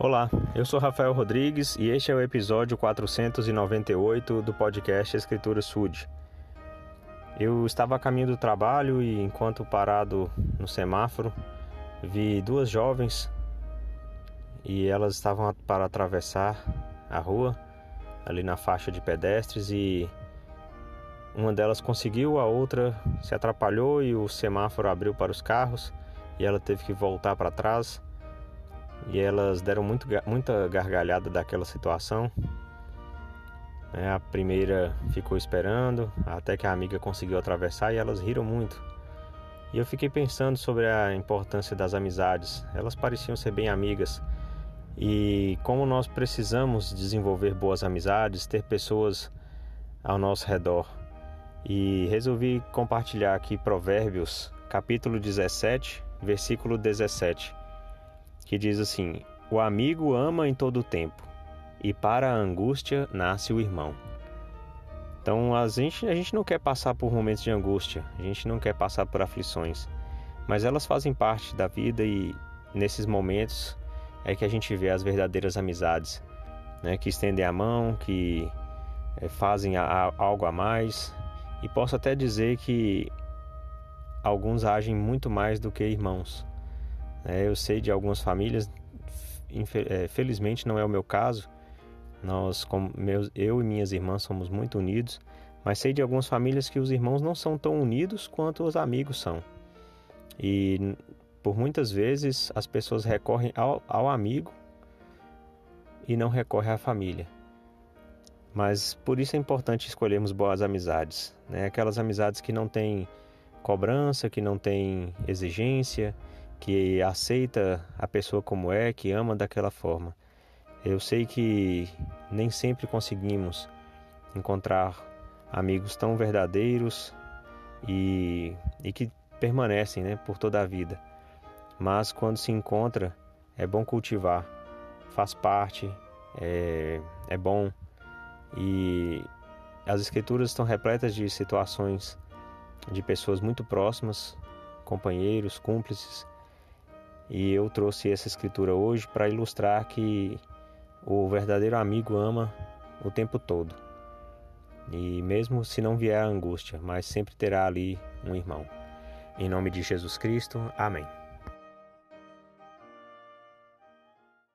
Olá, eu sou Rafael Rodrigues e este é o episódio 498 do podcast Escritura Sud. Eu estava a caminho do trabalho e, enquanto parado no semáforo, vi duas jovens e elas estavam para atravessar a rua ali na faixa de pedestres e uma delas conseguiu, a outra se atrapalhou e o semáforo abriu para os carros e ela teve que voltar para trás e elas deram muito, muita gargalhada daquela situação. É, a primeira ficou esperando até que a amiga conseguiu atravessar e elas riram muito. E eu fiquei pensando sobre a importância das amizades. Elas pareciam ser bem amigas. E como nós precisamos desenvolver boas amizades, ter pessoas ao nosso redor. E resolvi compartilhar aqui Provérbios, capítulo 17, versículo 17 que diz assim: O amigo ama em todo o tempo, e para a angústia nasce o irmão. Então a gente, a gente não quer passar por momentos de angústia, a gente não quer passar por aflições, mas elas fazem parte da vida e nesses momentos é que a gente vê as verdadeiras amizades, né, que estendem a mão, que é, fazem a, a, algo a mais, e posso até dizer que alguns agem muito mais do que irmãos. É, eu sei de algumas famílias, é, felizmente não é o meu caso. Nós, meus, eu e minhas irmãs somos muito unidos, mas sei de algumas famílias que os irmãos não são tão unidos quanto os amigos são. E por muitas vezes as pessoas recorrem ao, ao amigo e não recorrem à família. Mas por isso é importante escolhermos boas amizades, né? Aquelas amizades que não têm cobrança, que não têm exigência, que aceita a pessoa como é, que ama daquela forma. Eu sei que nem sempre conseguimos encontrar amigos tão verdadeiros e, e que permanecem né, por toda a vida. Mas quando se encontra, é bom cultivar, faz parte, é, é bom. E as escrituras estão repletas de situações de pessoas muito próximas, companheiros, cúmplices, e eu trouxe essa escritura hoje para ilustrar que o verdadeiro amigo ama o tempo todo. E mesmo se não vier a angústia, mas sempre terá ali um irmão. Em nome de Jesus Cristo, amém.